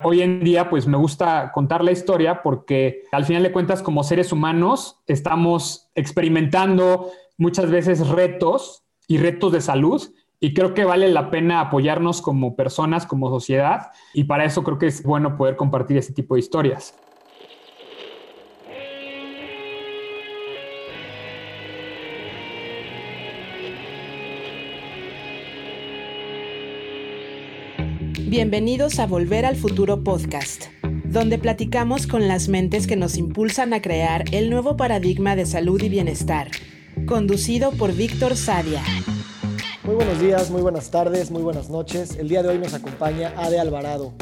Hoy en día, pues me gusta contar la historia porque al final de cuentas, como seres humanos, estamos experimentando muchas veces retos y retos de salud y creo que vale la pena apoyarnos como personas, como sociedad, y para eso creo que es bueno poder compartir ese tipo de historias. Bienvenidos a Volver al Futuro Podcast, donde platicamos con las mentes que nos impulsan a crear el nuevo paradigma de salud y bienestar, conducido por Víctor Sadia. Muy buenos días, muy buenas tardes, muy buenas noches. El día de hoy nos acompaña Ade Alvarado.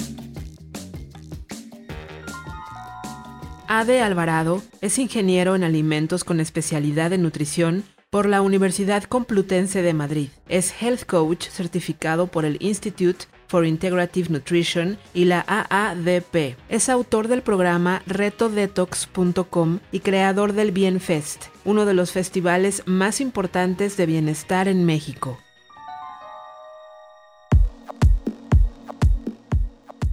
Ade Alvarado es ingeniero en alimentos con especialidad en nutrición por la Universidad Complutense de Madrid. Es health coach certificado por el Institute for Integrative Nutrition y la AADP. Es autor del programa retodetox.com y creador del Bienfest, uno de los festivales más importantes de bienestar en México.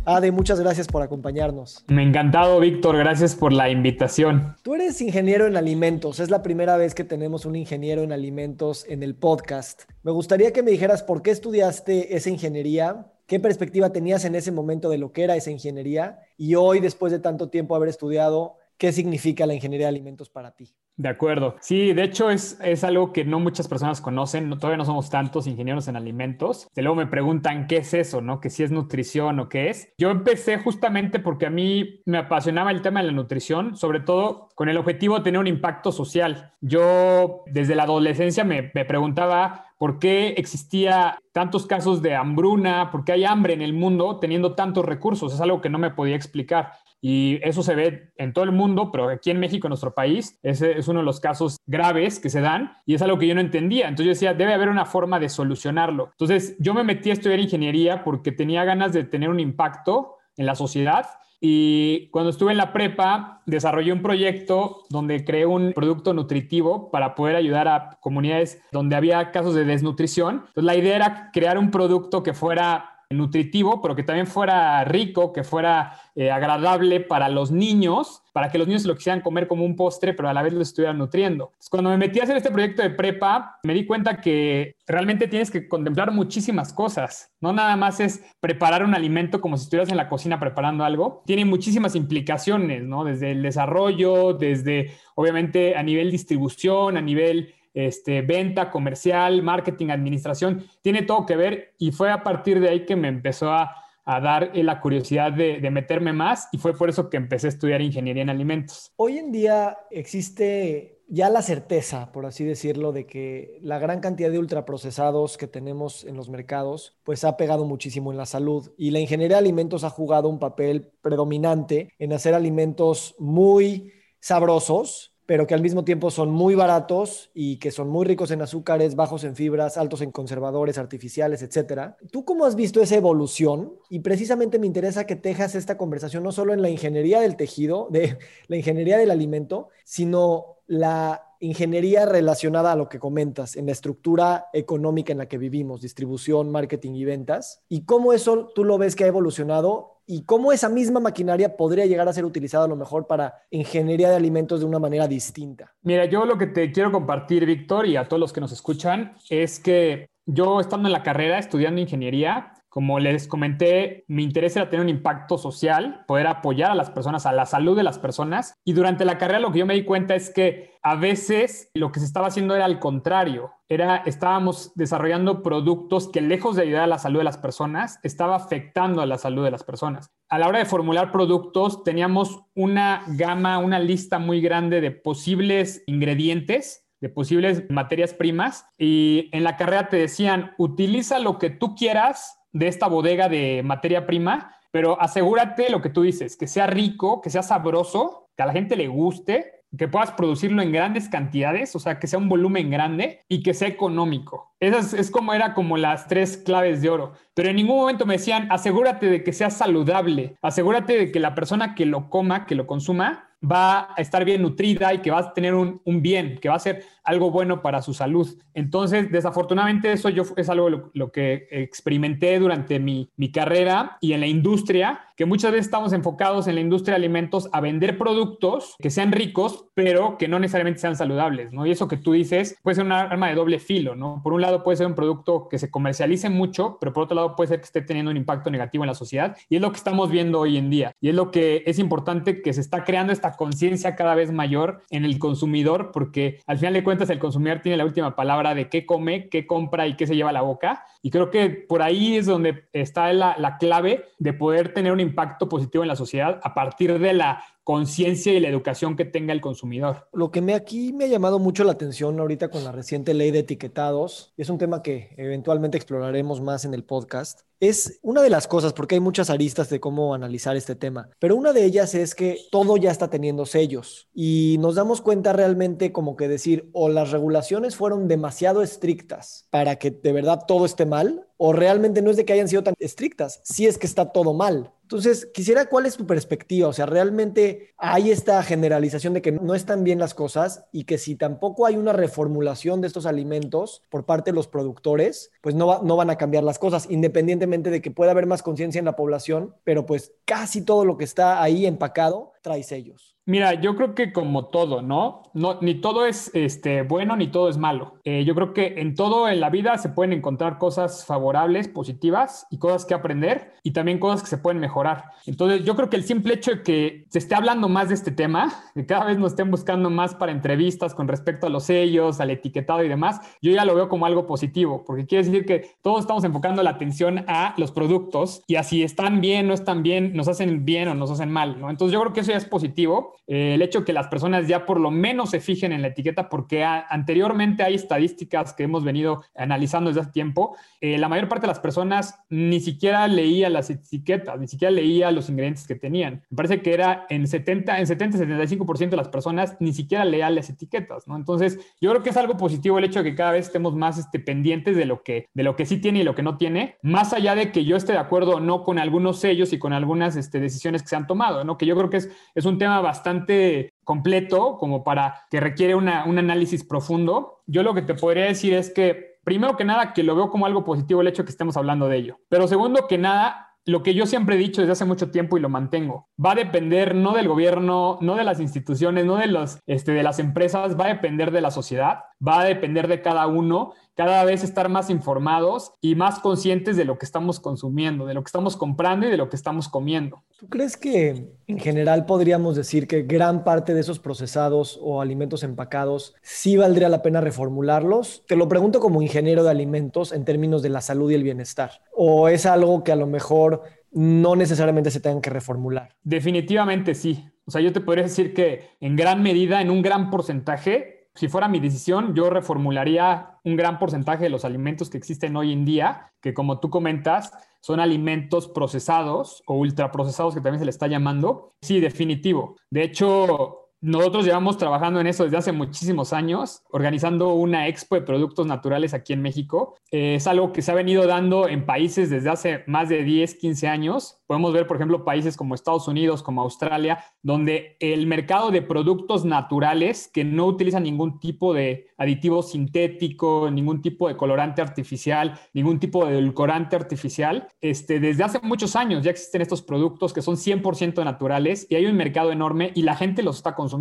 Ade, muchas gracias por acompañarnos. Me ha encantado, Víctor. Gracias por la invitación. Tú eres ingeniero en alimentos. Es la primera vez que tenemos un ingeniero en alimentos en el podcast. Me gustaría que me dijeras por qué estudiaste esa ingeniería, ¿Qué perspectiva tenías en ese momento de lo que era esa ingeniería? Y hoy, después de tanto tiempo haber estudiado, ¿qué significa la ingeniería de alimentos para ti? De acuerdo. Sí, de hecho es, es algo que no muchas personas conocen. todavía no somos tantos ingenieros en alimentos. De luego me preguntan qué es eso, ¿no? Que si es nutrición o qué es. Yo empecé justamente porque a mí me apasionaba el tema de la nutrición, sobre todo con el objetivo de tener un impacto social. Yo desde la adolescencia me, me preguntaba por qué existía tantos casos de hambruna, por qué hay hambre en el mundo teniendo tantos recursos. Es algo que no me podía explicar. Y eso se ve en todo el mundo, pero aquí en México, en nuestro país, ese es uno de los casos graves que se dan y es algo que yo no entendía. Entonces yo decía, debe haber una forma de solucionarlo. Entonces yo me metí a estudiar ingeniería porque tenía ganas de tener un impacto en la sociedad y cuando estuve en la prepa, desarrollé un proyecto donde creé un producto nutritivo para poder ayudar a comunidades donde había casos de desnutrición. Entonces, la idea era crear un producto que fuera nutritivo, pero que también fuera rico, que fuera eh, agradable para los niños, para que los niños lo quisieran comer como un postre, pero a la vez lo estuvieran nutriendo. cuando me metí a hacer este proyecto de prepa, me di cuenta que realmente tienes que contemplar muchísimas cosas. No nada más es preparar un alimento como si estuvieras en la cocina preparando algo. Tiene muchísimas implicaciones, ¿no? Desde el desarrollo, desde obviamente a nivel distribución, a nivel este, venta, comercial, marketing, administración, tiene todo que ver. Y fue a partir de ahí que me empezó a, dar la curiosidad de, de, meterme más. Y fue por eso que empecé a estudiar ingeniería en alimentos. Hoy en día existe ya la certeza, por así decirlo, de que la gran cantidad de ultraprocesados que tenemos en los mercados, pues ha pegado muchísimo en la salud. Y la ingeniería de alimentos ha jugado un papel predominante en hacer alimentos muy sabrosos, pero que al mismo tiempo son muy baratos y que son muy ricos en azúcares, bajos en fibras, altos en conservadores artificiales, etcétera. ¿Tú cómo has visto esa evolución? Y precisamente me interesa que tejas esta conversación no solo en la ingeniería del tejido, de la ingeniería del alimento, sino la ingeniería relacionada a lo que comentas, en la estructura económica en la que vivimos, distribución, marketing y ventas, y cómo eso tú lo ves que ha evolucionado y cómo esa misma maquinaria podría llegar a ser utilizada a lo mejor para ingeniería de alimentos de una manera distinta. Mira, yo lo que te quiero compartir, Víctor, y a todos los que nos escuchan, es que yo estando en la carrera estudiando ingeniería, como les comenté, mi interés era tener un impacto social, poder apoyar a las personas, a la salud de las personas. Y durante la carrera lo que yo me di cuenta es que a veces lo que se estaba haciendo era al contrario. Era, estábamos desarrollando productos que lejos de ayudar a la salud de las personas, estaba afectando a la salud de las personas. A la hora de formular productos, teníamos una gama, una lista muy grande de posibles ingredientes de posibles materias primas y en la carrera te decían, utiliza lo que tú quieras de esta bodega de materia prima, pero asegúrate lo que tú dices, que sea rico, que sea sabroso, que a la gente le guste, que puedas producirlo en grandes cantidades, o sea, que sea un volumen grande y que sea económico. Esas es como era como las tres claves de oro. Pero en ningún momento me decían, asegúrate de que sea saludable, asegúrate de que la persona que lo coma, que lo consuma, va a estar bien nutrida y que va a tener un, un bien, que va a ser algo bueno para su salud. Entonces, desafortunadamente eso yo es algo lo, que experimenté durante mi, mi carrera y en la industria, que muchas veces estamos enfocados en la industria de alimentos a vender productos que sean ricos, pero que no necesariamente sean saludables, ¿no? Y eso que tú dices puede ser un arma de doble filo, ¿no? Por un lado puede ser un producto que se comercialice mucho, pero por otro lado puede ser que esté teniendo un impacto negativo en la sociedad. Y es lo que estamos viendo hoy en día. Y es lo que es importante que se está creando esta conciencia cada vez mayor en el consumidor, porque al final de cuentas el consumidor tiene la última palabra de qué come, qué compra y qué se lleva a la boca. Y creo que por ahí es donde está la, la clave de poder tener un impacto positivo en la sociedad a partir de la conciencia y la educación que tenga el consumidor. Lo que me aquí me ha llamado mucho la atención ahorita con la reciente ley de etiquetados, es un tema que eventualmente exploraremos más en el podcast, es una de las cosas, porque hay muchas aristas de cómo analizar este tema, pero una de ellas es que todo ya está teniendo sellos y nos damos cuenta realmente como que decir, o las regulaciones fueron demasiado estrictas para que de verdad todo esté mal, o realmente no es de que hayan sido tan estrictas, si es que está todo mal. Entonces, quisiera cuál es tu perspectiva, o sea, realmente hay esta generalización de que no están bien las cosas y que si tampoco hay una reformulación de estos alimentos por parte de los productores, pues no, no van a cambiar las cosas, independientemente de que pueda haber más conciencia en la población, pero pues casi todo lo que está ahí empacado trae sellos. Mira, yo creo que como todo, ¿no? no ni todo es este, bueno ni todo es malo. Eh, yo creo que en todo en la vida se pueden encontrar cosas favorables, positivas y cosas que aprender y también cosas que se pueden mejorar. Entonces, yo creo que el simple hecho de que se esté hablando más de este tema, que cada vez nos estén buscando más para entrevistas con respecto a los sellos, al etiquetado y demás, yo ya lo veo como algo positivo, porque quiere decir que todos estamos enfocando la atención a los productos y a si están bien, no están bien, nos hacen bien o nos hacen mal, ¿no? Entonces, yo creo que eso ya es positivo eh, el hecho que las personas ya por lo menos se fijen en la etiqueta, porque anteriormente hay estadísticas que hemos venido analizando desde hace tiempo, eh, la mayor parte de las personas ni siquiera leía las etiquetas, ni siquiera leía los ingredientes que tenían. Me parece que era en 70, en 70, 75% de las personas ni siquiera leía las etiquetas, ¿no? Entonces, yo creo que es algo positivo el hecho de que cada vez estemos más este, pendientes de lo, que, de lo que sí tiene y lo que no tiene, más allá de que yo esté de acuerdo o no con algunos sellos y con algunas este, decisiones que se han tomado, ¿no? Que yo creo que es, es un tema bastante bastante completo como para que requiere un análisis profundo. Yo lo que te podría decir es que, primero que nada, que lo veo como algo positivo el hecho de que estemos hablando de ello. Pero segundo que nada, lo que yo siempre he dicho desde hace mucho tiempo y lo mantengo, va a depender no del gobierno, no de las instituciones, no de, los, este, de las empresas, va a depender de la sociedad, va a depender de cada uno cada vez estar más informados y más conscientes de lo que estamos consumiendo, de lo que estamos comprando y de lo que estamos comiendo. ¿Tú crees que en general podríamos decir que gran parte de esos procesados o alimentos empacados sí valdría la pena reformularlos? Te lo pregunto como ingeniero de alimentos en términos de la salud y el bienestar. ¿O es algo que a lo mejor no necesariamente se tengan que reformular? Definitivamente sí. O sea, yo te podría decir que en gran medida, en un gran porcentaje, si fuera mi decisión, yo reformularía un gran porcentaje de los alimentos que existen hoy en día, que como tú comentas, son alimentos procesados o ultraprocesados que también se le está llamando. Sí, definitivo. De hecho, nosotros llevamos trabajando en eso desde hace muchísimos años, organizando una expo de productos naturales aquí en México. Eh, es algo que se ha venido dando en países desde hace más de 10, 15 años. Podemos ver, por ejemplo, países como Estados Unidos, como Australia, donde el mercado de productos naturales que no utilizan ningún tipo de aditivo sintético, ningún tipo de colorante artificial, ningún tipo de edulcorante artificial, este, desde hace muchos años ya existen estos productos que son 100% naturales y hay un mercado enorme y la gente los está consumiendo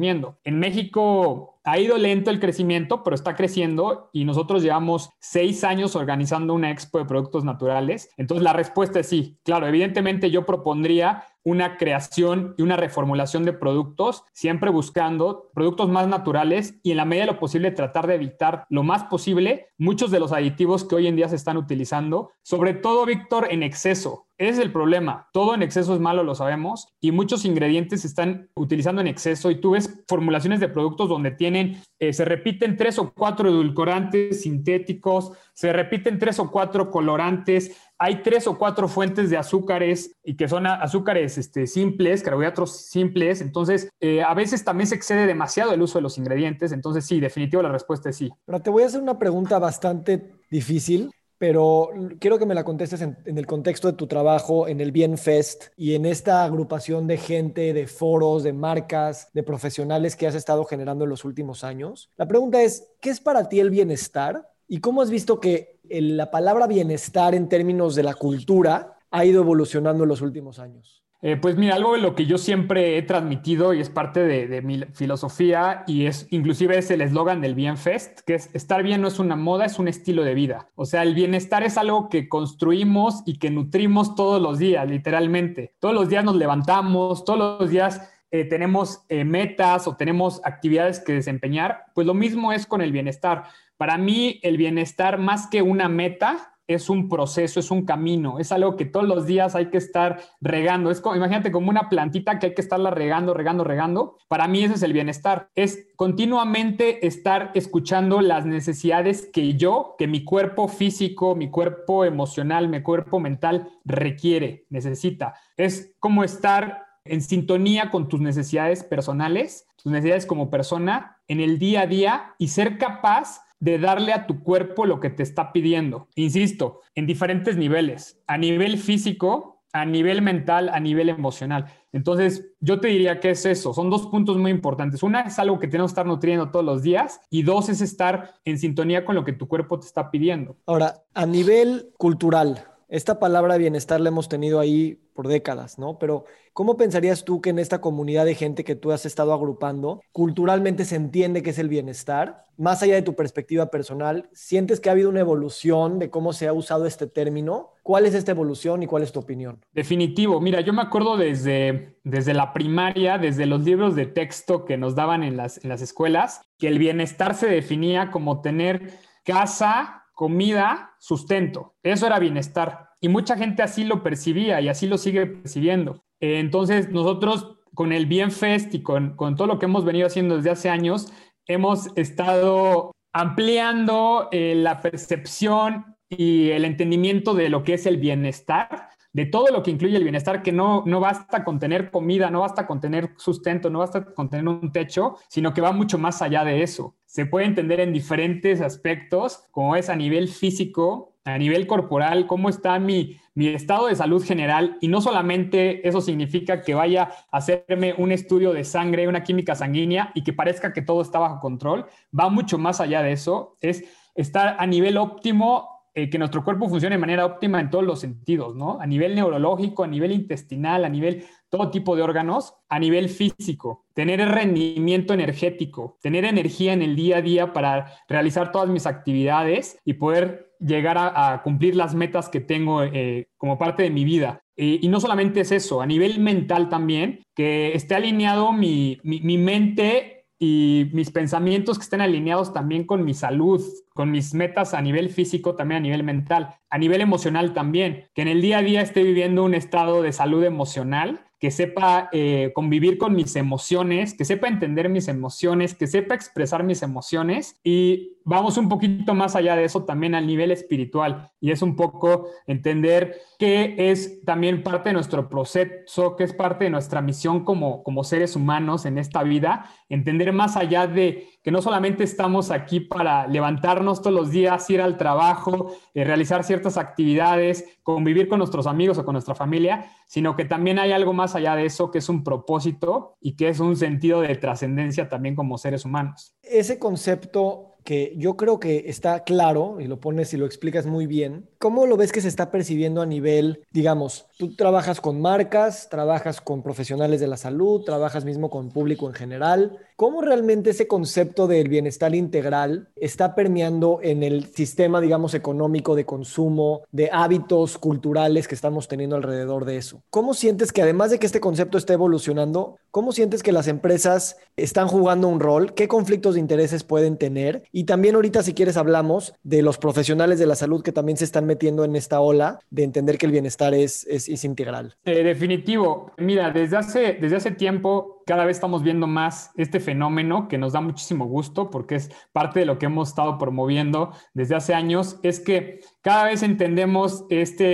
en México ha ido lento el crecimiento, pero está creciendo y nosotros llevamos seis años organizando una expo de productos naturales. Entonces la respuesta es sí. Claro, evidentemente yo propondría una creación y una reformulación de productos, siempre buscando productos más naturales y en la medida de lo posible tratar de evitar lo más posible muchos de los aditivos que hoy en día se están utilizando, sobre todo, Víctor, en exceso. Ese es el problema. Todo en exceso es malo, lo sabemos, y muchos ingredientes se están utilizando en exceso y tú ves formulaciones de productos donde tienen, eh, se repiten tres o cuatro edulcorantes sintéticos, se repiten tres o cuatro colorantes, hay tres o cuatro fuentes de azúcares y que son azúcares este, simples, carbohidratos simples. Entonces, eh, a veces también se excede demasiado el uso de los ingredientes. Entonces, sí, definitivo la respuesta es sí. Pero te voy a hacer una pregunta bastante difícil pero quiero que me la contestes en, el contexto de tu trabajo en el Bienfest y en esta agrupación de gente, de foros, de marcas, de profesionales que has estado generando en los últimos años. La pregunta es, ¿qué es para ti el bienestar? ¿Y cómo has visto que la palabra bienestar en términos de la cultura ha ido evolucionando en los últimos años? Eh, pues mira, algo de lo que yo siempre he transmitido y es parte de, mi filosofía y es inclusive es el eslogan del Bienfest, que es estar bien no es una moda, es un estilo de vida. O sea, el bienestar es algo que construimos y que nutrimos todos los días, literalmente. Todos los días nos levantamos, todos los días eh, tenemos eh, metas o tenemos actividades que desempeñar. Pues lo mismo es con el bienestar. Para mí, el bienestar más que una meta es un proceso, es un camino, es algo que todos los días hay que estar regando. Es como, imagínate como una plantita que hay que estarla regando, regando, regando. Para mí ese es el bienestar. Es continuamente estar escuchando las necesidades que yo, que mi cuerpo físico, mi cuerpo emocional, mi cuerpo mental requiere, necesita. Es como estar en sintonía con tus necesidades personales, tus necesidades como persona en el día a día y ser capaz de darle a tu cuerpo lo que te está pidiendo. Insisto, en diferentes niveles, a nivel físico, a nivel mental, a nivel emocional. Entonces, yo te diría que es eso. Son dos puntos muy importantes. Una es algo que tenemos que estar nutriendo todos los días y dos es estar en sintonía con lo que tu cuerpo te está pidiendo. Ahora, a nivel cultural, esta palabra bienestar la hemos tenido ahí por décadas, ¿no? Pero ¿cómo pensarías tú que en esta comunidad de gente que tú has estado agrupando, culturalmente se entiende qué es el bienestar? Más allá de tu perspectiva personal, ¿sientes que ha habido una evolución de cómo se ha usado este término? ¿Cuál es esta evolución y cuál es tu opinión? Definitivo. Mira, yo me acuerdo desde, desde la primaria, desde los libros de texto que nos daban en las, en las escuelas, que el bienestar se definía como tener casa, comida, sustento. Eso era bienestar. Y mucha gente así lo percibía y así lo sigue percibiendo. Eh, entonces, nosotros con el Bienfest y con, con todo lo que hemos venido haciendo desde hace años, hemos estado ampliando eh, la percepción y el entendimiento de lo que es el bienestar, de todo lo que incluye el bienestar, que no, no basta con tener comida, no basta con tener sustento, no basta con tener un techo, sino que va mucho más allá de eso se puede entender en diferentes aspectos, como es a nivel físico, a nivel corporal, cómo está mi, mi estado de salud general. Y no solamente eso significa que vaya a hacerme un estudio de sangre, una química sanguínea y que parezca que todo está bajo control. Va mucho más allá de eso. Es estar a nivel óptimo eh, que nuestro cuerpo funcione de manera óptima en todos los sentidos, ¿no? A nivel neurológico, a nivel intestinal, a nivel todo tipo de órganos, a nivel físico, tener rendimiento energético, tener energía en el día a día para realizar todas mis actividades y poder llegar a, cumplir las metas que tengo eh, como parte de mi vida. y no solamente es eso, a nivel mental también, que esté alineado mi, mi mente y mis pensamientos que estén alineados también con mi salud, con mis metas a nivel físico, también a nivel mental, a nivel emocional también, que en el día a día esté viviendo un estado de salud emocional que sepa eh, convivir con mis emociones, que sepa entender mis emociones, que sepa expresar mis emociones y vamos un poquito más allá de eso también al nivel espiritual y es un poco entender que es también parte de nuestro proceso, que es parte de nuestra misión como, como seres humanos en esta vida, entender más allá de que no solamente estamos aquí para levantarnos todos los días, ir al trabajo, eh, realizar ciertas actividades, convivir con nuestros amigos o con nuestra familia, sino que también hay algo más allá de eso que es un propósito y que es un sentido de trascendencia también como seres humanos. Ese concepto que yo creo que está claro y lo pones y lo explicas muy bien. ¿Cómo lo ves que se está percibiendo a nivel, digamos, tú trabajas con marcas, trabajas con profesionales de la salud, trabajas mismo con público en general? ¿Cómo realmente ese concepto del bienestar integral está permeando en el sistema, digamos, económico de consumo, de hábitos culturales que estamos teniendo alrededor de eso? ¿Cómo sientes que además de que este concepto está evolucionando, cómo sientes que las empresas están jugando un rol? ¿Qué conflictos de intereses pueden tener? Y también ahorita, si quieres, hablamos de los profesionales de la salud que también se están metiendo en esta ola de entender que el bienestar es, es, integral. Eh, definitivo. Mira, desde hace, desde hace tiempo cada vez estamos viendo más este fenómeno que nos da muchísimo gusto porque es parte de lo que hemos estado promoviendo desde hace años, es que cada vez entendemos esta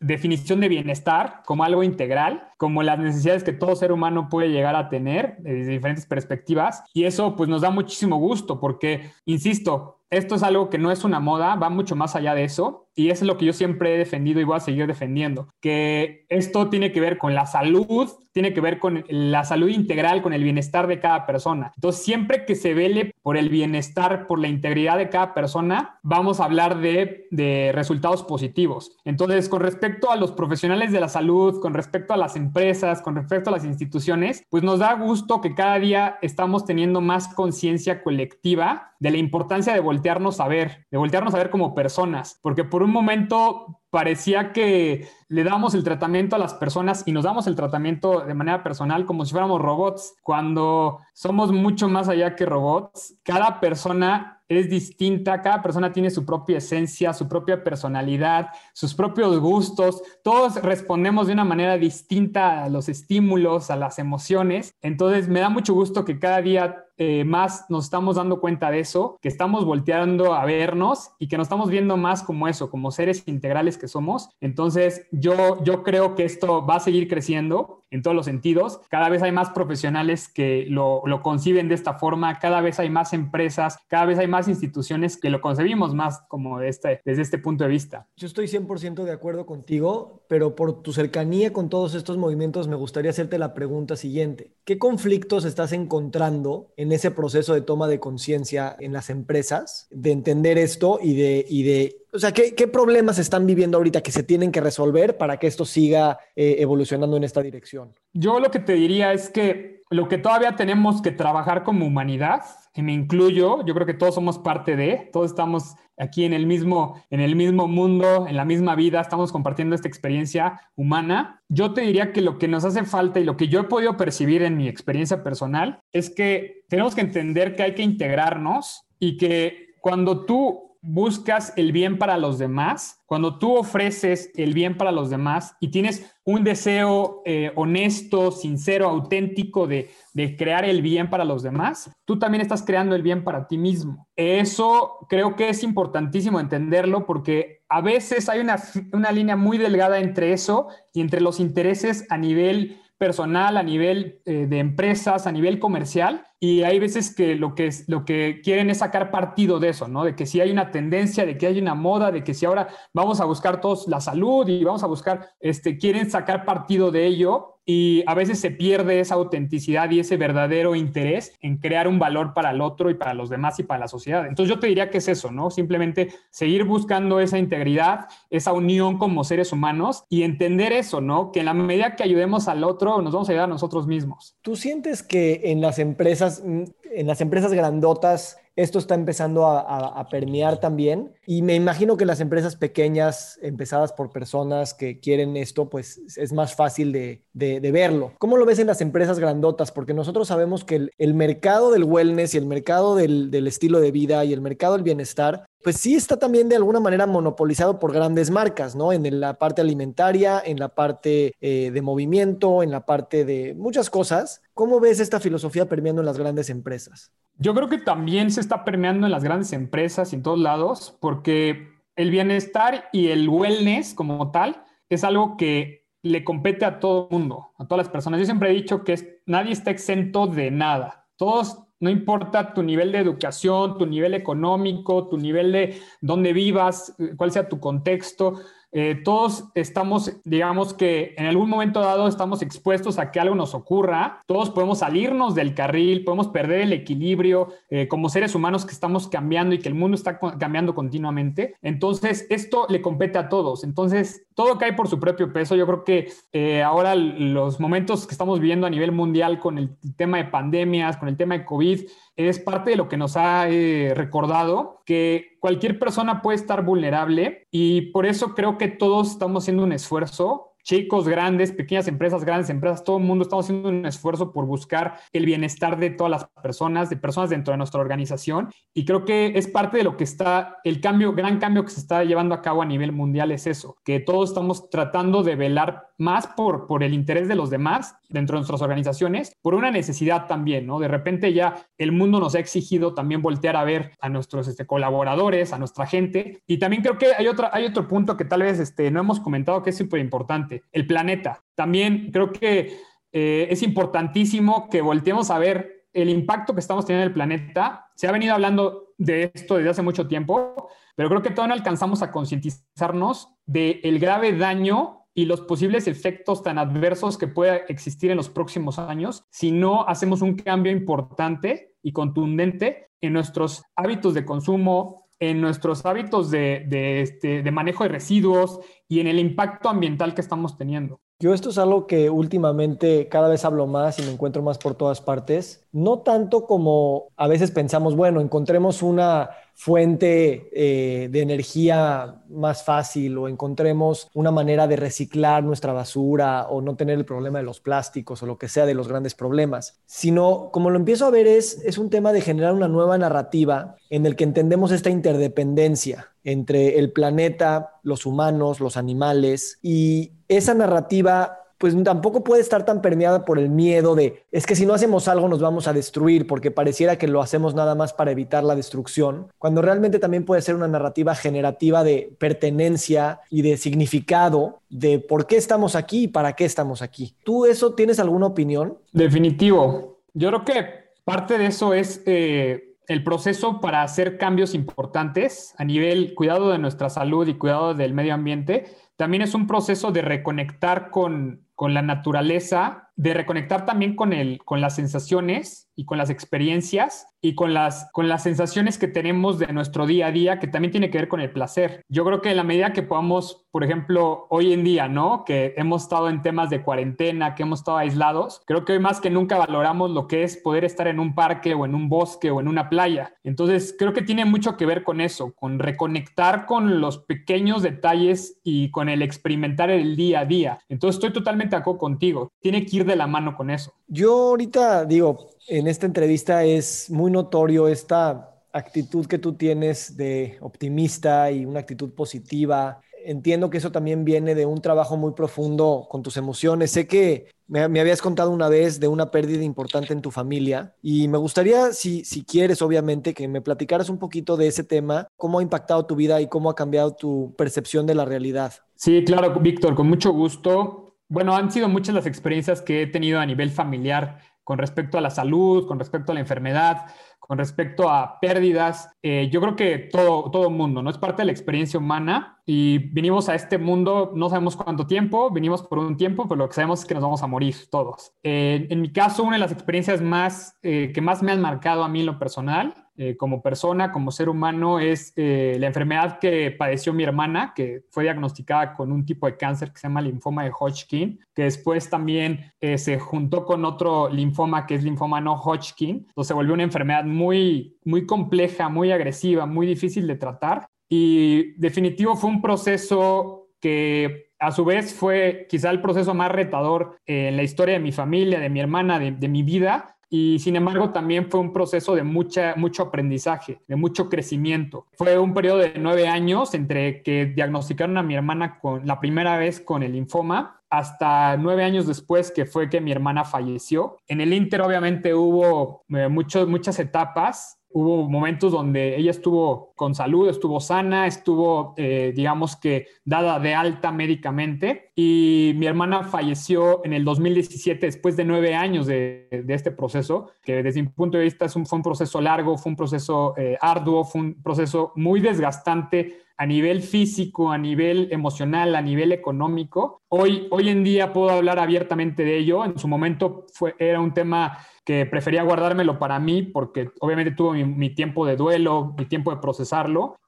definición de bienestar como algo integral, como las necesidades que todo ser humano puede llegar a tener desde diferentes perspectivas y eso pues nos da muchísimo gusto porque, insisto, esto es algo que no es una moda, va mucho más allá de eso y es lo que yo siempre he defendido y voy a seguir defendiendo, que esto tiene que ver con la salud, tiene que ver con la salud integral, con el bienestar de cada persona. Entonces, siempre que se vele por el bienestar, por la integridad de cada persona, vamos a hablar de, de resultados positivos. Entonces, con respecto a los profesionales de la salud, con respecto a las empresas, con respecto a las instituciones, pues nos da gusto que cada día estamos teniendo más conciencia colectiva de la importancia de voltearnos a ver, de voltearnos a ver como personas, porque por un momento parecía que le damos el tratamiento a las personas y nos damos el tratamiento de manera personal como si fuéramos robots, cuando somos mucho más allá que robots. Cada persona es distinta, cada persona tiene su propia esencia, su propia personalidad, sus propios gustos. Todos respondemos de una manera distinta a los estímulos, a las emociones. Entonces me da mucho gusto que cada día eh, más nos estamos dando cuenta de eso, que estamos volteando a vernos y que nos estamos viendo más como eso, como seres integrales que somos. Entonces, yo, yo creo que esto va a seguir creciendo en todos los sentidos. Cada vez hay más profesionales que lo, lo conciben de esta forma, cada vez hay más empresas, cada vez hay más instituciones que lo concebimos más como este, desde este punto de vista. Yo estoy 100% de acuerdo contigo, pero por tu cercanía con todos estos movimientos me gustaría hacerte la pregunta siguiente. ¿Qué conflictos estás encontrando en ese proceso de toma de conciencia en las empresas, de entender esto y de, y de o sea, ¿qué, ¿qué, problemas están viviendo ahorita que se tienen que resolver para que esto siga eh, evolucionando en esta dirección? Yo lo que te diría es que lo que todavía tenemos que trabajar como humanidad, y me incluyo, yo creo que todos somos parte de, todos estamos aquí en el mismo, en el mismo mundo, en la misma vida, estamos compartiendo esta experiencia humana. Yo te diría que lo que nos hace falta y lo que yo he podido percibir en mi experiencia personal es que tenemos que entender que hay que integrarnos y que cuando tú buscas el bien para los demás, cuando tú ofreces el bien para los demás y tienes un deseo eh, honesto, sincero, auténtico de, de, crear el bien para los demás, tú también estás creando el bien para ti mismo. Eso creo que es importantísimo entenderlo porque a veces hay una, una línea muy delgada entre eso y entre los intereses a nivel personal, a nivel eh, de empresas, a nivel comercial, y hay veces que lo, que lo que quieren es sacar partido de eso, ¿no? De que si hay una tendencia, de que hay una moda, de que si ahora vamos a buscar todos la salud y vamos a buscar, este, quieren sacar partido de ello y a veces se pierde esa autenticidad y ese verdadero interés en crear un valor para el otro y para los demás y para la sociedad. Entonces yo te diría que es eso, ¿no? Simplemente seguir buscando esa integridad, esa unión como seres humanos y entender eso, ¿no? Que en la medida que ayudemos al otro, nos vamos a ayudar a nosotros mismos. ¿Tú sientes que en las empresas, en las empresas grandotas, esto está empezando a, permear también. Y me imagino que las empresas pequeñas, empezadas por personas que quieren esto, pues es más fácil de, verlo. ¿Cómo lo ves en las empresas grandotas? Porque nosotros sabemos que el, mercado del wellness y el mercado del, estilo de vida y el mercado del bienestar pues sí está también de alguna manera monopolizado por grandes marcas, ¿no? En la parte alimentaria, en la parte eh, de movimiento, en la parte de muchas cosas. ¿Cómo ves esta filosofía permeando en las grandes empresas? Yo creo que también se está permeando en las grandes empresas y en todos lados, porque el bienestar y el wellness como tal es algo que le compete a todo el mundo, a todas las personas. Yo siempre he dicho que nadie está exento de nada. Todos, no importa tu nivel de educación, tu nivel económico, tu nivel de dónde vivas, cuál sea tu contexto, eh, todos estamos, digamos que en algún momento dado estamos expuestos a que algo nos ocurra, todos podemos salirnos del carril, podemos perder el equilibrio eh, como seres humanos que estamos cambiando y que el mundo está cambiando continuamente. Entonces, esto le compete a todos. Entonces, todo cae por su propio peso. Yo creo que eh, ahora los momentos que estamos viviendo a nivel mundial con el tema de pandemias, con el tema de COVID, es parte de lo que nos ha recordado que cualquier persona puede estar vulnerable y por eso creo que todos estamos haciendo un esfuerzo chicos, grandes, pequeñas empresas, grandes empresas, todo el mundo estamos haciendo un esfuerzo por buscar el bienestar de todas las personas, de personas dentro de nuestra organización. Y creo que es parte de lo que está, el cambio, gran cambio que se está llevando a cabo a nivel mundial es eso, que todos estamos tratando de velar más por, por el interés de los demás dentro de nuestras organizaciones, por una necesidad también, ¿no? De repente ya el mundo nos ha exigido también voltear a ver a nuestros este, colaboradores, a nuestra gente. Y también creo que hay, otra, hay otro punto que tal vez este, no hemos comentado que es súper importante el planeta. También creo que eh, es importantísimo que volteemos a ver el impacto que estamos teniendo en el planeta Se ha venido hablando de esto desde hace mucho tiempo, pero creo que todavía no alcanzamos a concientizarnos del grave daño y los posibles efectos tan adversos que pueda existir en los próximos años si no hacemos un cambio importante y contundente en nuestros hábitos de consumo, en nuestros hábitos de, este, de manejo de residuos y en el impacto ambiental que estamos teniendo. Yo esto es algo que últimamente cada vez hablo más y me encuentro más por todas partes. No tanto como a veces pensamos, bueno, encontremos una fuente eh, de energía más fácil o encontremos una manera de reciclar nuestra basura o no tener el problema de los plásticos o lo que sea de los grandes problemas, sino como lo empiezo a ver es, es un tema de generar una nueva narrativa en el que entendemos esta interdependencia entre el planeta, los humanos, los animales y esa narrativa pues tampoco puede estar tan permeada por el miedo de, es que si no hacemos algo nos vamos a destruir, porque pareciera que lo hacemos nada más para evitar la destrucción, cuando realmente también puede ser una narrativa generativa de pertenencia y de significado de por qué estamos aquí y para qué estamos aquí. ¿Tú eso tienes alguna opinión? Definitivo. Yo creo que parte de eso es... Eh, el proceso para hacer cambios importantes a nivel cuidado de nuestra salud y cuidado del medio ambiente, también es un proceso de reconectar con, con la naturaleza, de reconectar también con, el, con las sensaciones y con las experiencias y con las, con las sensaciones que tenemos de nuestro día a día, que también tiene que ver con el placer. Yo creo que en la medida que podamos, por ejemplo, hoy en día, ¿no? Que hemos estado en temas de cuarentena, que hemos estado aislados, creo que hoy más que nunca valoramos lo que es poder estar en un parque o en un bosque o en una playa. Entonces, creo que tiene mucho que ver con eso, con reconectar con los pequeños detalles y con el experimentar el día a día. Entonces, estoy totalmente de acuerdo contigo. Tiene que ir de la mano con eso. Yo ahorita digo, en esta entrevista es muy notorio esta actitud que tú tienes de optimista y una actitud positiva. Entiendo que eso también viene de un trabajo muy profundo con tus emociones. Sé que me, habías contado una vez de una pérdida importante en tu familia y me gustaría, si, si quieres, obviamente, que me platicaras un poquito de ese tema, cómo ha impactado tu vida y cómo ha cambiado tu percepción de la realidad. Sí, claro, Víctor, con mucho gusto. Bueno, han sido muchas las experiencias que he tenido a nivel familiar con respecto a la salud, con respecto a la enfermedad, con respecto a pérdidas. Eh, yo creo que todo, todo mundo, ¿no? Es parte de la experiencia humana y vinimos a este mundo, no sabemos cuánto tiempo, vinimos por un tiempo, pero lo que sabemos es que nos vamos a morir todos. Eh, en mi caso, una de las experiencias más, eh, que más me han marcado a mí lo personal eh, como persona, como ser humano, es eh, la enfermedad que padeció mi hermana, que fue diagnosticada con un tipo de cáncer que se llama linfoma de Hodgkin, que después también eh, se juntó con otro linfoma que es linfoma no Hodgkin. Entonces se volvió una enfermedad muy, muy compleja, muy agresiva, muy difícil de tratar. Y definitivo fue un proceso que a su vez fue quizá el proceso más retador en la historia de mi familia, de mi hermana, de, de mi vida, y sin embargo también fue un proceso de mucha, mucho aprendizaje, de mucho crecimiento. Fue un periodo de nueve años entre que diagnosticaron a mi hermana con la primera vez con el linfoma hasta nueve años después que fue que mi hermana falleció. En el Inter obviamente hubo eh, muchas etapas hubo momentos donde ella estuvo con salud, estuvo sana, estuvo, eh, digamos que, dada de alta médicamente. Y mi hermana falleció en el 2017, después de nueve años de, este proceso, que desde mi punto de vista fue un proceso largo, fue un proceso eh, arduo, fue un proceso muy desgastante a nivel físico, a nivel emocional, a nivel económico. Hoy, hoy en día puedo hablar abiertamente de ello. En su momento fue, era un tema que prefería guardármelo para mí porque obviamente tuve mi, tiempo de duelo, mi tiempo de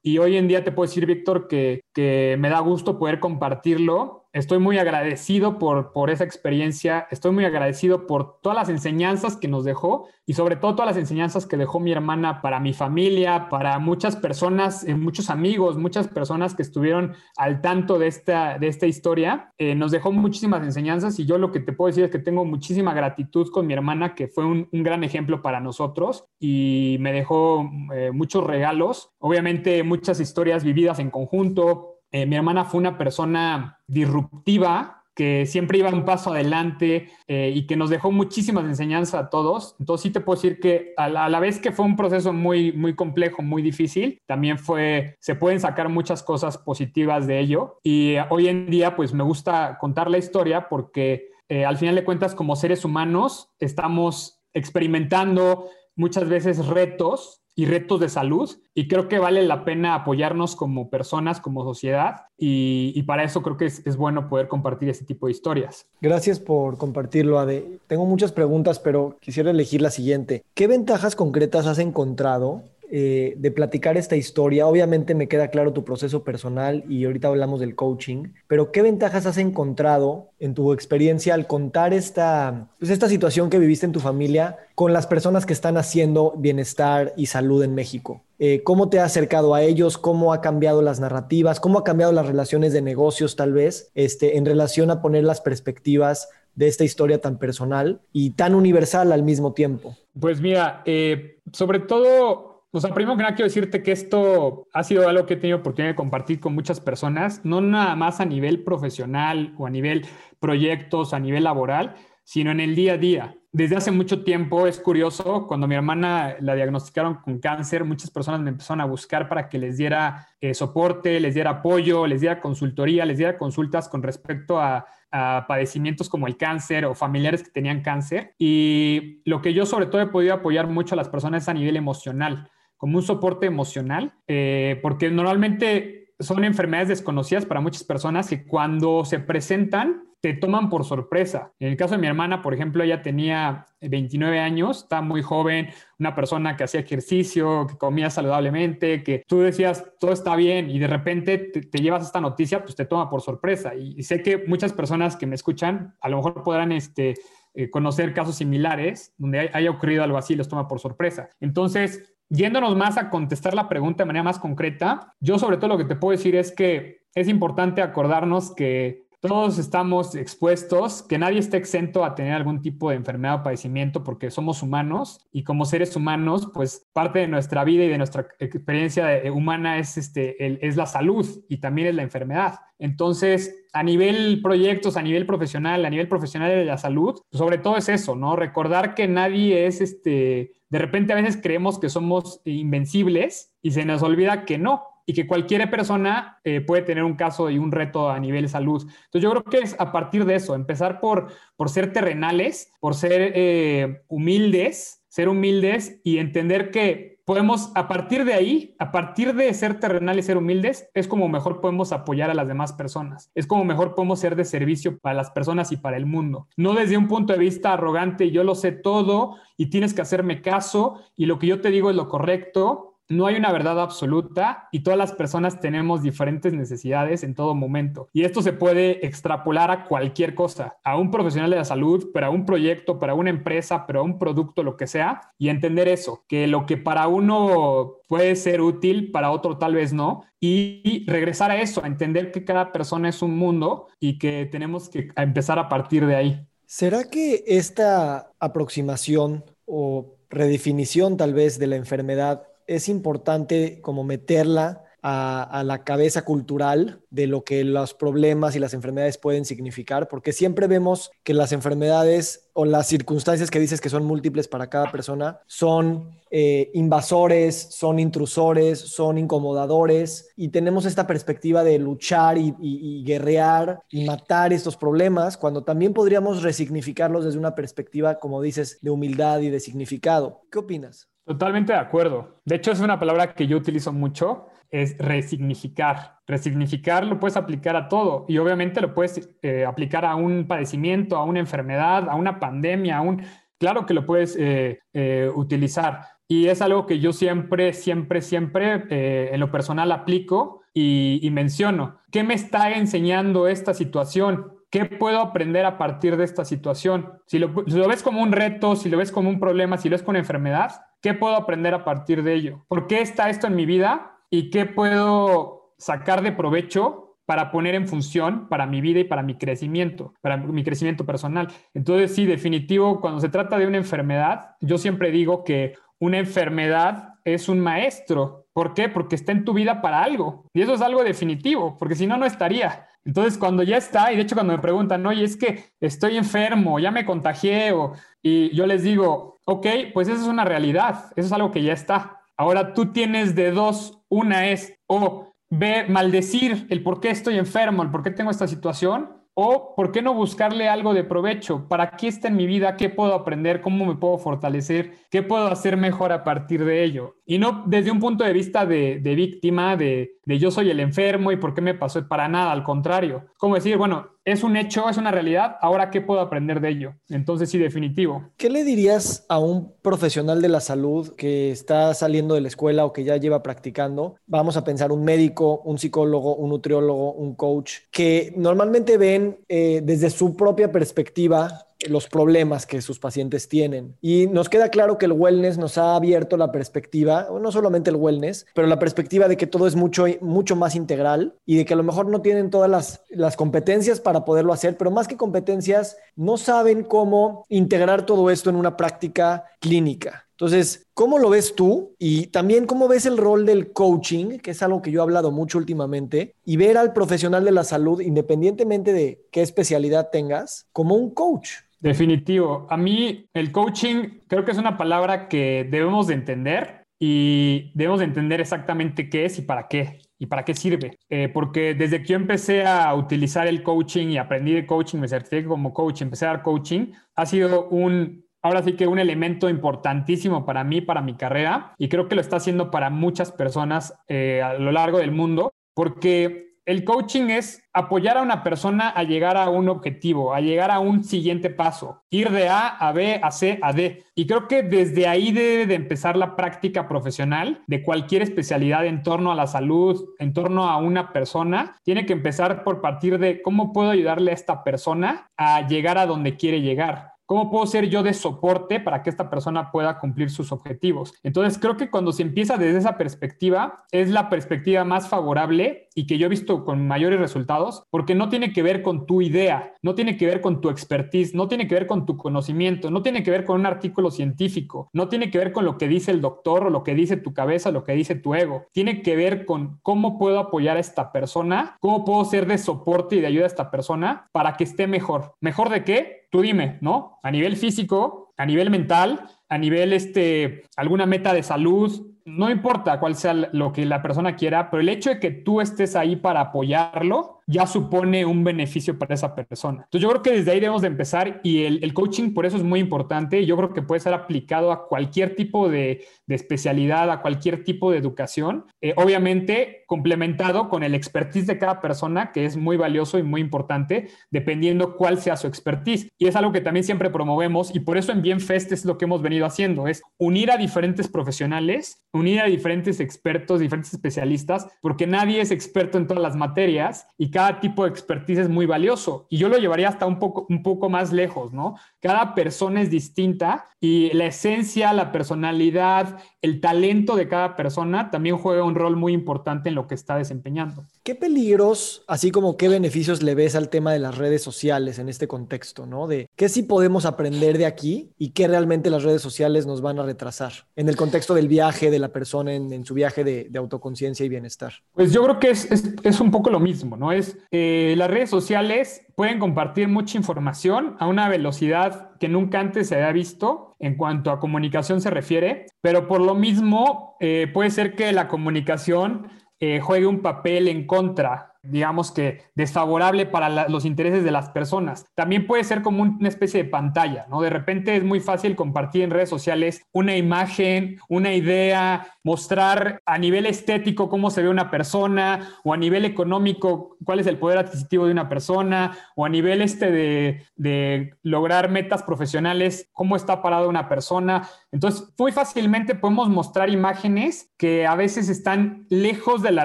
Y hoy en día te puedo decir, Víctor, que, que me da gusto poder compartirlo Estoy muy agradecido por, por esa experiencia, estoy muy agradecido por todas las enseñanzas que nos dejó y sobre todo todas las enseñanzas que dejó mi hermana para mi familia, para muchas personas, eh, muchos amigos, muchas personas que estuvieron al tanto de esta, de esta historia. Eh, nos dejó muchísimas enseñanzas y yo lo que te puedo decir es que tengo muchísima gratitud con mi hermana, que fue un, gran ejemplo para nosotros y me dejó eh, muchos regalos, obviamente muchas historias vividas en conjunto, eh, mi hermana fue una persona disruptiva que siempre iba un paso adelante eh, y que nos dejó muchísimas enseñanzas a todos. Entonces sí te puedo decir que a la, vez que fue un proceso muy, muy complejo, muy difícil, también fue, se pueden sacar muchas cosas positivas de ello. Y hoy en día pues me gusta contar la historia porque eh, al final de cuentas como seres humanos estamos experimentando muchas veces retos y retos de salud. Y creo que vale la pena apoyarnos como personas, como sociedad. Y, para eso creo que es, es, bueno poder compartir este tipo de historias. Gracias por compartirlo, Ade. Tengo muchas preguntas, pero quisiera elegir la siguiente. ¿Qué ventajas concretas has encontrado eh, de platicar esta historia. Obviamente me queda claro tu proceso personal y ahorita hablamos del coaching, pero ¿qué ventajas has encontrado en tu experiencia al contar esta, pues esta situación que viviste en tu familia con las personas que están haciendo bienestar y salud en México? Eh, ¿Cómo te ha acercado a ellos? ¿Cómo ha cambiado las narrativas? ¿Cómo ha cambiado las relaciones de negocios tal vez este, en relación a poner las perspectivas de esta historia tan personal y tan universal al mismo tiempo? Pues mira, eh, sobre todo o sea, primero que nada quiero decirte que esto ha sido algo que he tenido oportunidad de compartir con muchas personas, no nada más a nivel profesional o a nivel proyectos, a nivel laboral, sino en el día a día. Desde hace mucho tiempo es curioso, cuando mi hermana la diagnosticaron con cáncer, muchas personas me empezaron a buscar para que les diera eh, soporte, les diera apoyo, les diera consultoría, les diera consultas con respecto a, a padecimientos como el cáncer o familiares que tenían cáncer. Y lo que yo sobre todo he podido apoyar mucho a las personas es a nivel emocional como un soporte emocional, eh, porque normalmente son enfermedades desconocidas para muchas personas que cuando se presentan te toman por sorpresa. En el caso de mi hermana, por ejemplo, ella tenía 29 años, está muy joven, una persona que hacía ejercicio, que comía saludablemente, que tú decías, todo está bien y de repente te, llevas esta noticia, pues te toma por sorpresa. Y, sé que muchas personas que me escuchan a lo mejor podrán este, eh, conocer casos similares donde haya ocurrido algo así, los toma por sorpresa. Entonces, Yéndonos más a contestar la pregunta de manera más concreta, yo sobre todo lo que te puedo decir es que es importante acordarnos que todos estamos expuestos, que nadie está exento a tener algún tipo de enfermedad o padecimiento porque somos humanos y como seres humanos, pues parte de nuestra vida y de nuestra experiencia humana es, este, es la salud y también es la enfermedad. Entonces, a nivel proyectos, a nivel profesional, a nivel profesional de la salud, sobre todo es eso, ¿no? Recordar que nadie es este, de repente a veces creemos que somos invencibles y se nos olvida que no, y que cualquier persona eh, puede tener un caso y un reto a nivel salud. Entonces yo creo que es a partir de eso, empezar por, por ser terrenales, por ser eh, humildes, ser humildes y entender que podemos, a partir de ahí, a partir de ser terrenales y ser humildes, es como mejor podemos apoyar a las demás personas, es como mejor podemos ser de servicio para las personas y para el mundo. No desde un punto de vista arrogante, yo lo sé todo y tienes que hacerme caso y lo que yo te digo es lo correcto no hay una verdad absoluta y todas las personas tenemos diferentes necesidades en todo momento. Y esto se puede extrapolar a cualquier cosa, a un profesional de la salud, para un proyecto, para una empresa, para un producto, lo que sea, y entender eso, que lo que para uno puede ser útil, para otro tal vez no, y regresar a eso, a entender que cada persona es un mundo y que tenemos que empezar a partir de ahí. ¿Será que esta aproximación o redefinición tal vez de la enfermedad es importante como meterla a, la cabeza cultural de lo que los problemas y las enfermedades pueden significar, porque siempre vemos que las enfermedades o las circunstancias que dices que son múltiples para cada persona son eh, invasores, son intrusores, son incomodadores y tenemos esta perspectiva de luchar y, y guerrear y matar estos problemas cuando también podríamos resignificarlos desde una perspectiva, como dices, de humildad y de significado. ¿Qué opinas? Totalmente de acuerdo. De hecho, es una palabra que yo utilizo mucho, es resignificar. Resignificar lo puedes aplicar a todo y obviamente lo puedes eh, aplicar a un padecimiento, a una enfermedad, a una pandemia, a un... Claro que lo puedes eh, eh, utilizar y es algo que yo siempre, siempre, siempre en lo personal aplico y, menciono. ¿Qué me está enseñando esta situación? ¿Qué puedo aprender a partir de esta situación? Si lo, si lo, ves como un reto, si lo ves como un problema, si lo ves con enfermedad, ¿Qué puedo aprender a partir de ello? ¿Por qué está esto en mi vida? ¿Y qué puedo sacar de provecho para poner en función para mi vida y para mi crecimiento, para mi crecimiento personal? Entonces, sí, definitivo, cuando se trata de una enfermedad, yo siempre digo que una enfermedad es un maestro. ¿Por qué? Porque está en tu vida para algo. Y eso es algo definitivo, porque si no, no estaría. Entonces, cuando ya está, y de hecho cuando me preguntan, oye, es que estoy enfermo, ya me contagié, o, y yo les digo, ok, pues eso es una realidad, eso es algo que ya está. Ahora tú tienes de dos, una es o ver, maldecir el por qué estoy enfermo, el por qué tengo esta situación, O, ¿por qué no buscarle algo de provecho? ¿Para qué está en mi vida? ¿Qué puedo aprender? ¿Cómo me puedo fortalecer? ¿Qué puedo hacer mejor a partir de ello? Y no desde un punto de vista de, víctima, de, de, yo soy el enfermo y por qué me pasó. Para nada, al contrario. Como decir, bueno, es un hecho, es una realidad, ahora qué puedo aprender de ello. Entonces sí, definitivo. ¿Qué le dirías a un profesional de la salud que está saliendo de la escuela o que ya lleva practicando? Vamos a pensar un médico, un psicólogo, un nutriólogo, un coach, que normalmente ven eh, desde su propia perspectiva los problemas que sus pacientes tienen. Y nos queda claro que el wellness nos ha abierto la perspectiva, no solamente el wellness, pero la perspectiva de que todo es mucho, mucho más integral y de que a lo mejor no tienen todas las, las competencias para poderlo hacer, pero más que competencias, no saben cómo integrar todo esto en una práctica clínica. Entonces, ¿cómo lo ves tú? Y también cómo ves el rol del coaching, que es algo que yo he hablado mucho últimamente, y ver al profesional de la salud, independientemente de qué especialidad tengas, como un coach. Definitivo. A mí el coaching creo que es una palabra que debemos de entender y debemos de entender exactamente qué es y para qué y para qué sirve. Eh, porque desde que yo empecé a utilizar el coaching y aprendí de coaching, me certifiqué como coach, empecé a dar coaching, ha sido un, ahora sí que un elemento importantísimo para mí, para mi carrera, y creo que lo está haciendo para muchas personas eh, a lo largo del mundo, porque el coaching es apoyar a una persona a llegar a un objetivo, a llegar a un siguiente paso, ir de A a B, a C, a D. Y creo que desde ahí debe de empezar la práctica profesional de cualquier especialidad en torno a la salud, en torno a una persona. Tiene que empezar por partir de cómo puedo ayudarle a esta persona a llegar a donde quiere llegar. ¿Cómo puedo ser yo de soporte para que esta persona pueda cumplir sus objetivos? Entonces, creo que cuando se empieza desde esa perspectiva, es la perspectiva más favorable y que yo he visto con mayores resultados, porque no tiene que ver con tu idea, no tiene que ver con tu expertise, no tiene que ver con tu conocimiento, no tiene que ver con un artículo científico, no tiene que ver con lo que dice el doctor o lo que dice tu cabeza, lo que dice tu ego. Tiene que ver con cómo puedo apoyar a esta persona, cómo puedo ser de soporte y de ayuda a esta persona para que esté mejor. ¿Mejor de qué? tú dime, ¿no? A nivel físico, a nivel mental, a nivel este, alguna meta de salud, no importa cuál sea lo que la persona quiera, pero el hecho de que tú estés ahí para apoyarlo ya supone un beneficio para esa persona. Entonces yo creo que desde ahí debemos de empezar y el, coaching por eso es muy importante. Yo creo que puede ser aplicado a cualquier tipo de, especialidad, a cualquier tipo de educación, eh, obviamente complementado con el expertise de cada persona, que es muy valioso y muy importante, dependiendo cuál sea su expertise. Y es algo que también siempre promovemos y por eso en Bienfest es lo que hemos venido haciendo, es unir a diferentes profesionales, unir a diferentes expertos, diferentes especialistas, porque nadie es experto en todas las materias y cada tipo de expertise es muy valioso. Y yo lo llevaría hasta un poco, un poco más lejos, ¿no? Cada persona es distinta y la esencia, la personalidad, el talento de cada persona también juega un rol muy importante en lo que está desempeñando. ¿Qué peligros, así como qué beneficios le ves al tema de las redes sociales en este contexto, ¿no? De qué sí podemos aprender de aquí y qué realmente las redes sociales nos van a retrasar en el contexto del viaje de la persona, en, su viaje de, autoconciencia y bienestar. Pues yo creo que es, es, es un poco lo mismo, ¿no? Es eh, las redes sociales pueden compartir mucha información a una velocidad que nunca antes se había visto en cuanto a comunicación se refiere, pero por lo mismo eh, puede ser que la comunicación eh, juegue un papel en contra digamos que desfavorable para los intereses de las personas. También puede ser como una especie de pantalla, ¿no? De repente es muy fácil compartir en redes sociales una imagen, una idea, mostrar a nivel estético cómo se ve una persona o a nivel económico cuál es el poder adquisitivo de una persona o a nivel este de, de lograr metas profesionales, cómo está parada una persona. Entonces, muy fácilmente podemos mostrar imágenes que a veces están lejos de la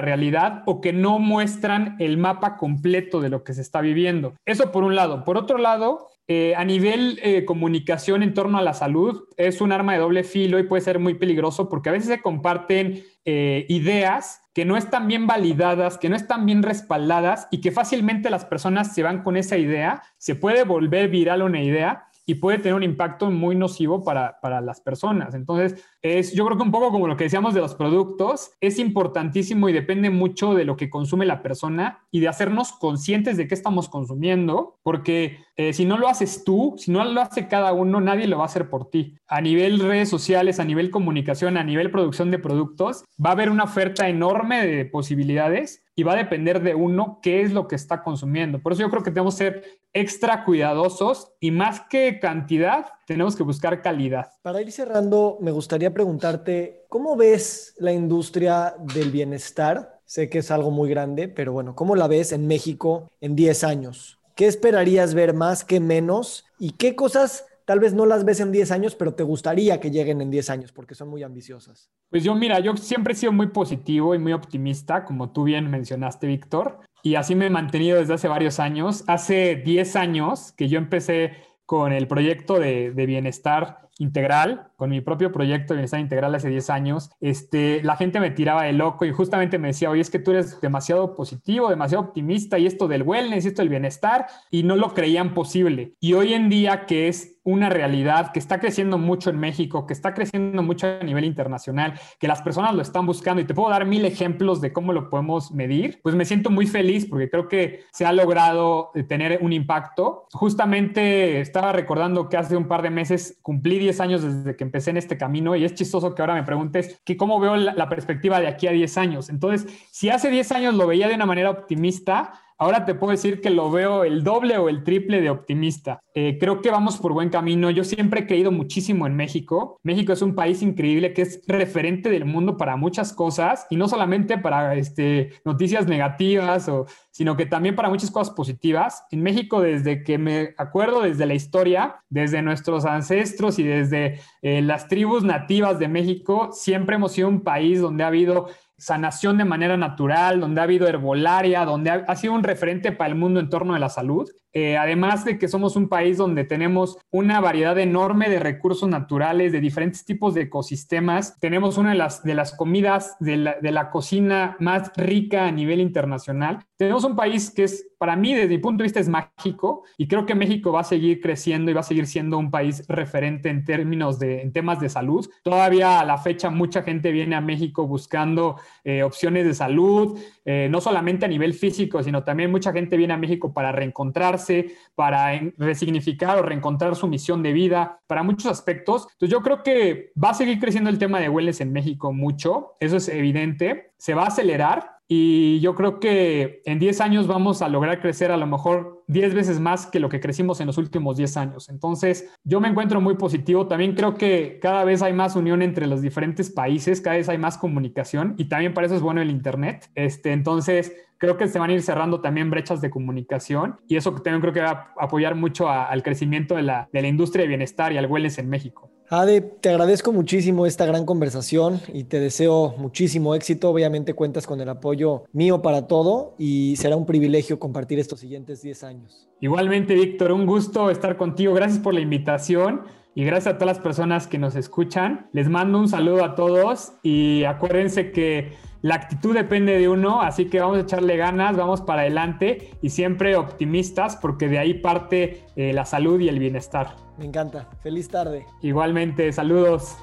realidad o que no muestran el mapa completo de lo que se está viviendo. Eso por un lado. Por otro lado, eh, a nivel eh, comunicación en torno a la salud, es un arma de doble filo y puede ser muy peligroso porque a veces se comparten eh, ideas que no están bien validadas, que no están bien respaldadas y que fácilmente las personas se van con esa idea, se puede volver viral una idea y puede tener un impacto muy nocivo para, para, las personas. Entonces, es, yo creo que un poco como lo que decíamos de los productos, es importantísimo y depende mucho de lo que consume la persona y de hacernos conscientes de qué estamos consumiendo, porque eh, si no lo haces tú, si no lo hace cada uno, nadie lo va a hacer por ti. A nivel redes sociales, a nivel comunicación, a nivel producción de productos, va a haber una oferta enorme de posibilidades y va a depender de uno qué es lo que está consumiendo. Por eso yo creo que tenemos que ser extra cuidadosos y más que cantidad, tenemos que buscar calidad. Para ir cerrando, me gustaría preguntarte, ¿cómo ves la industria del bienestar? Sé que es algo muy grande, pero bueno, ¿cómo la ves en México en 10 años? ¿Qué esperarías ver más que menos? ¿Y qué cosas tal vez no las ves en 10 años, pero te gustaría que lleguen en 10 años porque son muy ambiciosas? Pues yo, mira, yo siempre he sido muy positivo y muy optimista, como tú bien mencionaste, Víctor, y así me he mantenido desde hace varios años. Hace 10 años que yo empecé con el proyecto de, de bienestar integral, con mi propio proyecto de bienestar integral hace 10 años, este, la gente me tiraba de loco y justamente me decía, oye, es que tú eres demasiado positivo, demasiado optimista y esto del wellness, esto del bienestar, y no lo creían posible. Y hoy en día que es una realidad que está creciendo mucho en México, que está creciendo mucho a nivel internacional, que las personas lo están buscando y te puedo dar mil ejemplos de cómo lo podemos medir, pues me siento muy feliz porque creo que se ha logrado eh, tener un impacto. Justamente estaba recordando que hace un par de meses cumplí 10 años desde que empecé en este camino y es chistoso que ahora me preguntes que cómo veo la, la perspectiva de aquí a 10 años. Entonces, si hace 10 años lo veía de una manera optimista, Ahora te puedo decir que lo veo el doble o el triple de optimista. Eh, creo que vamos por buen camino. Yo siempre he creído muchísimo en México. México es un país increíble que es referente del mundo para muchas cosas y no solamente para este, noticias negativas, sino que también para muchas cosas positivas. En México, desde que me acuerdo, desde la historia, desde nuestros ancestros y desde eh, las tribus nativas de México, siempre hemos sido un país donde ha habido sanación de manera natural, donde ha habido herbolaria, donde ha, sido un referente para el mundo en torno a la salud. Eh, además de que somos un país donde tenemos una variedad enorme de recursos naturales, de diferentes tipos de ecosistemas, tenemos una de las, de las comidas de la, de la cocina más rica a nivel internacional. Tenemos un país que es, para mí, desde mi punto de vista, es mágico y creo que México va a seguir creciendo y va a seguir siendo un país referente en términos de en temas de salud. Todavía a la fecha mucha gente viene a México buscando eh, opciones de salud, eh, no solamente a nivel físico, sino también mucha gente viene a México para reencontrarse, para resignificar o reencontrar su misión de vida, para muchos aspectos. Entonces yo creo que va a seguir creciendo el tema de wellness en México mucho, eso es evidente, se va a acelerar y yo creo que en 10 años vamos a lograr crecer a lo mejor 10 veces más que lo que crecimos en los últimos 10 años. Entonces, yo me encuentro muy positivo. También creo que cada vez hay más unión entre los diferentes países, cada vez hay más comunicación y también para eso es bueno el Internet. Este, entonces, creo que se van a ir cerrando también brechas de comunicación y eso también creo que va a apoyar mucho al crecimiento de la, de la industria de bienestar y al wellness en México. Ade, te agradezco muchísimo esta gran conversación y te deseo muchísimo éxito. Obviamente cuentas con el apoyo mío para todo y será un privilegio compartir estos siguientes 10 años. Igualmente, Víctor, un gusto estar contigo. Gracias por la invitación y gracias a todas las personas que nos escuchan. Les mando un saludo a todos y acuérdense que la actitud depende de uno, así que vamos a echarle ganas, vamos para adelante y siempre optimistas porque de ahí parte eh, la salud y el bienestar. Me encanta. Feliz tarde. Igualmente, saludos.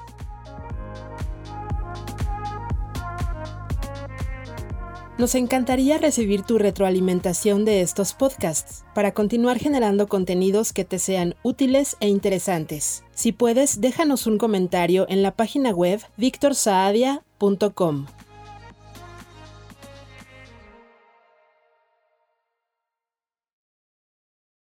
Nos encantaría recibir tu retroalimentación de estos podcasts para continuar generando contenidos que te sean útiles e interesantes. Si puedes, déjanos un comentario en la página web victorsaadia.com.